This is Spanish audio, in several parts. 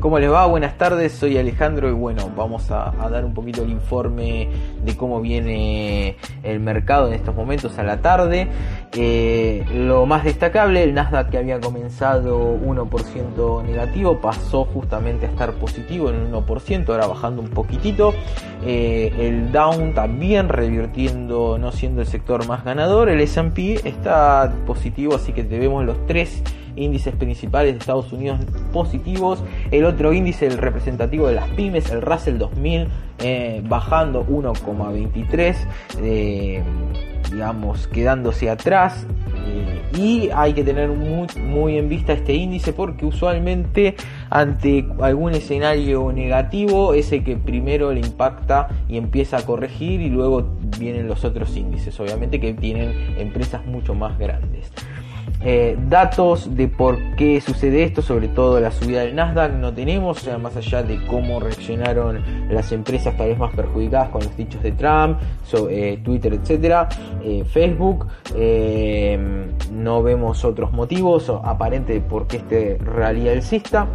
¿Cómo les va? Buenas tardes, soy Alejandro y bueno, vamos a, dar un poquito el informe de cómo viene el mercado en estos momentos a la tarde. Eh, lo más destacable, el Nasdaq que había comenzado 1% negativo pasó justamente a estar positivo en 1%, ahora bajando un poquitito. Eh, el Down también revirtiendo, no siendo el sector más ganador. El S&P está positivo, así que debemos los tres índices principales de Estados Unidos positivos. El otro índice, el representativo de las pymes, el Russell 2000, eh, bajando 1,23, eh, digamos, quedándose atrás. Eh, y hay que tener muy, muy en vista este índice porque usualmente ante algún escenario negativo es el que primero le impacta y empieza a corregir y luego vienen los otros índices, obviamente que tienen empresas mucho más grandes. Eh, datos de por qué sucede esto, sobre todo la subida del Nasdaq, no tenemos, sea, más allá de cómo reaccionaron las empresas tal vez más perjudicadas con los dichos de Trump, eh, Twitter, etcétera, eh, Facebook, no vemos otros motivos aparentes de por qué este rally alcista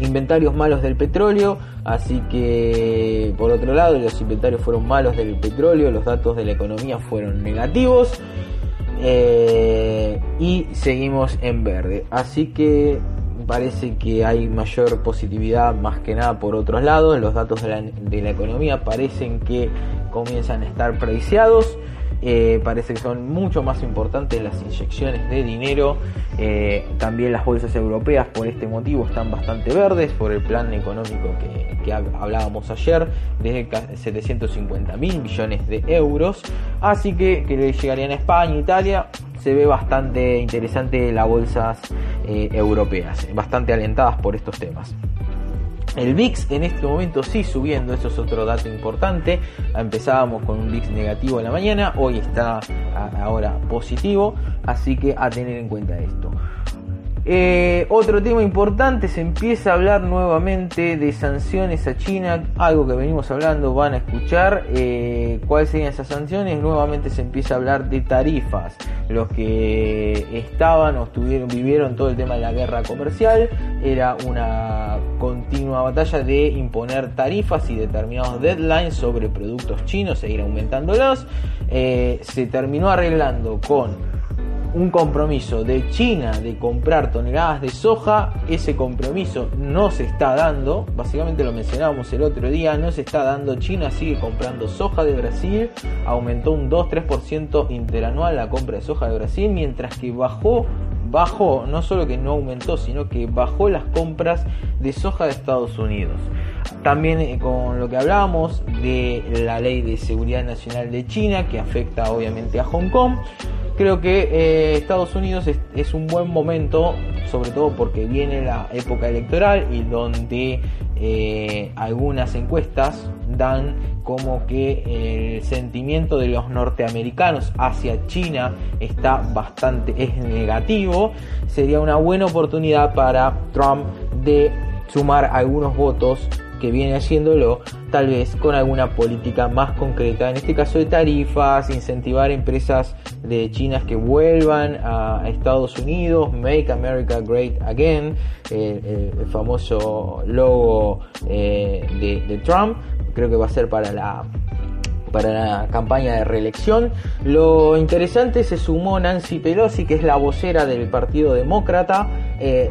inventarios malos del petróleo, así que por otro lado los inventarios fueron malos del petróleo, los datos de la economía fueron negativos. Eh, y seguimos en verde. Así que parece que hay mayor positividad más que nada por otros lados. Los datos de la, de la economía parecen que comienzan a estar preciados. Eh, parece que son mucho más importantes las inyecciones de dinero. Eh, también las bolsas europeas por este motivo están bastante verdes por el plan económico que, hablábamos ayer de 750 mil millones de euros. Así que, que le llegarían a España, Italia. Se ve bastante interesante las bolsas eh, europeas, bastante alentadas por estos temas. El VIX en este momento sí subiendo, eso es otro dato importante. Empezábamos con un VIX negativo en la mañana, hoy está ahora positivo, así que a tener en cuenta esto. Eh, otro tema importante, se empieza a hablar nuevamente de sanciones a China, algo que venimos hablando, van a escuchar eh, cuáles serían esas sanciones, nuevamente se empieza a hablar de tarifas, los que estaban o estuvieron, vivieron todo el tema de la guerra comercial, era una continua batalla de imponer tarifas y determinados deadlines sobre productos chinos, seguir aumentándolos, eh, se terminó arreglando con un compromiso de China de comprar toneladas de soja, ese compromiso no se está dando, básicamente lo mencionábamos el otro día, no se está dando, China sigue comprando soja de Brasil, aumentó un 2-3% interanual la compra de soja de Brasil, mientras que bajó, bajó, no solo que no aumentó, sino que bajó las compras de soja de Estados Unidos. También eh, con lo que hablábamos de la ley de seguridad nacional de China, que afecta obviamente a Hong Kong creo que eh, Estados Unidos es, un buen momento, sobre todo porque viene la época electoral y donde eh, algunas encuestas dan como que el sentimiento de los norteamericanos hacia China está bastante es negativo. Sería una buena oportunidad para Trump de sumar algunos votos que viene haciéndolo tal vez con alguna política más concreta, en este caso de tarifas, incentivar empresas de chinas que vuelvan a Estados Unidos, Make America Great Again, el, famoso logo eh, de, Trump, creo que va a ser para la para la campaña de reelección. Lo interesante se sumó Nancy Pelosi, que es la vocera del Partido Demócrata. Eh,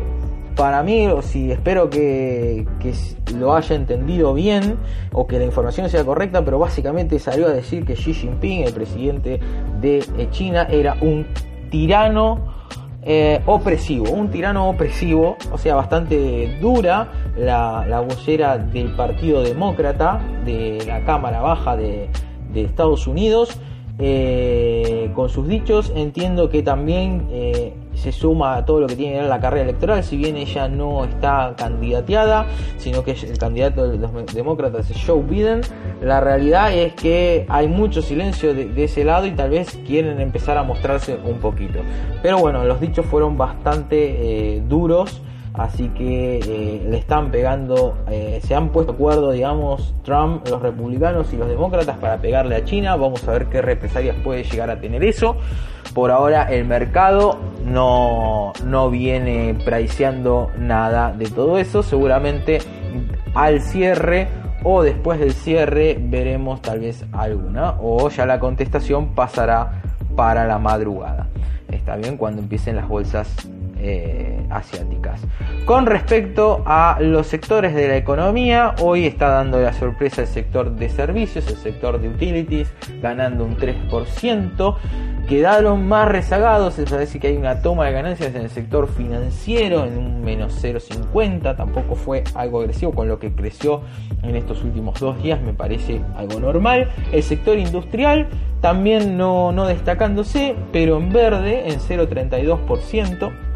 para mí, si espero que, lo haya entendido bien o que la información sea correcta, pero básicamente salió a decir que Xi Jinping, el presidente de eh, China, era un tirano eh, opresivo, un tirano opresivo, o sea, bastante dura la, vocera del Partido Demócrata de la Cámara Baja de, de Estados Unidos. Eh, con sus dichos entiendo que también se suma a todo lo que tiene que ver la carrera electoral, si bien ella no está candidateada, sino que el candidato de los demócratas es Joe Biden, la realidad es que hay mucho silencio de, ese lado y tal vez quieren empezar a mostrarse un poquito. Pero bueno, los dichos fueron bastante eh, duros así que eh, le están pegando, eh, se han puesto de acuerdo, digamos, Trump, los republicanos y los demócratas para pegarle a China, vamos a ver qué represalias puede llegar a tener eso. Por ahora el mercado no, no viene priceando nada de todo eso, seguramente al cierre o después del cierre veremos tal vez alguna o ya la contestación pasará para la madrugada. Está bien cuando empiecen las bolsas eh, asiáticas. Con respecto a los sectores de la economía, hoy está dando la sorpresa el sector de servicios, el sector de utilities, ganando un 3% quedaron más rezagados, es decir que hay una toma de ganancias en el sector financiero en un menos 0,50, tampoco fue algo agresivo con lo que creció en estos últimos dos días, me parece algo normal. El sector industrial también no, no destacándose, pero en verde en 0,32%.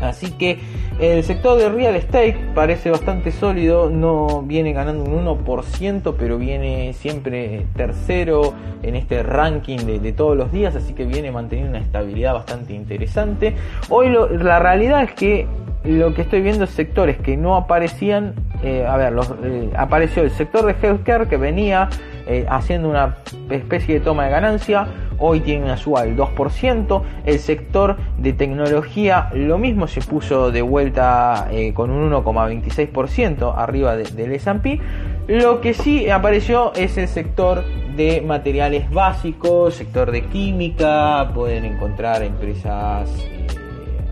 Así que el sector de real estate parece bastante sólido, no viene ganando un 1%, pero viene siempre tercero en este ranking de, todos los días, así que viene manteniendo una estabilidad bastante interesante. Hoy la realidad es que lo que estoy viendo es sectores que no aparecían, eh, a ver, eh, apareció el sector de healthcare que venía eh, haciendo una especie de toma de ganancia, hoy tiene una suba del 2%, el sector de tecnología lo mismo se puso de vuelta eh, con un 1,26% arriba del S&P, lo que sí apareció es el sector de materiales básicos, sector de química, pueden encontrar empresas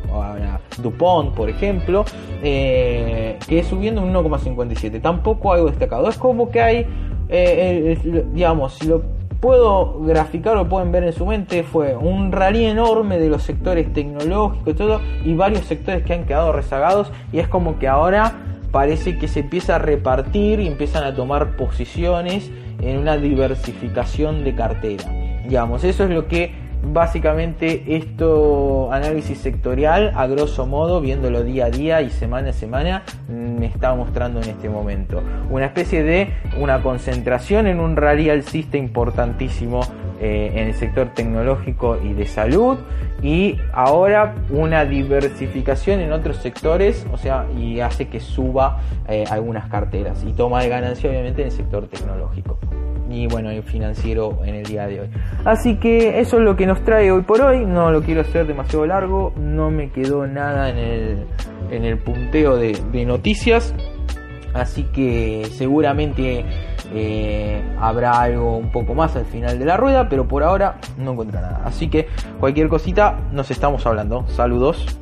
eh, DuPont, por ejemplo, eh, que subiendo un 1,57. Tampoco algo destacado. Es como que hay eh, digamos, si lo puedo graficar o pueden ver en su mente, fue un rally enorme de los sectores tecnológicos y todo, y varios sectores que han quedado rezagados, y es como que ahora parece que se empieza a repartir y empiezan a tomar posiciones en una diversificación de cartera. Digamos, eso es lo que básicamente esto análisis sectorial a grosso modo viéndolo día a día y semana a semana me está mostrando en este momento. Una especie de una concentración en un rally alcista importantísimo eh, en el sector tecnológico y de salud y ahora una diversificación en otros sectores o sea y hace que suba eh, algunas carteras y toma de ganancia obviamente en el sector tecnológico y bueno, el financiero en el día de hoy. Así que eso es lo que nos trae hoy por hoy. No lo quiero hacer demasiado largo. No me quedó nada en el, en el punteo de, noticias. Así que seguramente eh, habrá algo un poco más al final de la rueda, pero por ahora no encuentro nada. Así que cualquier cosita nos estamos hablando. Saludos.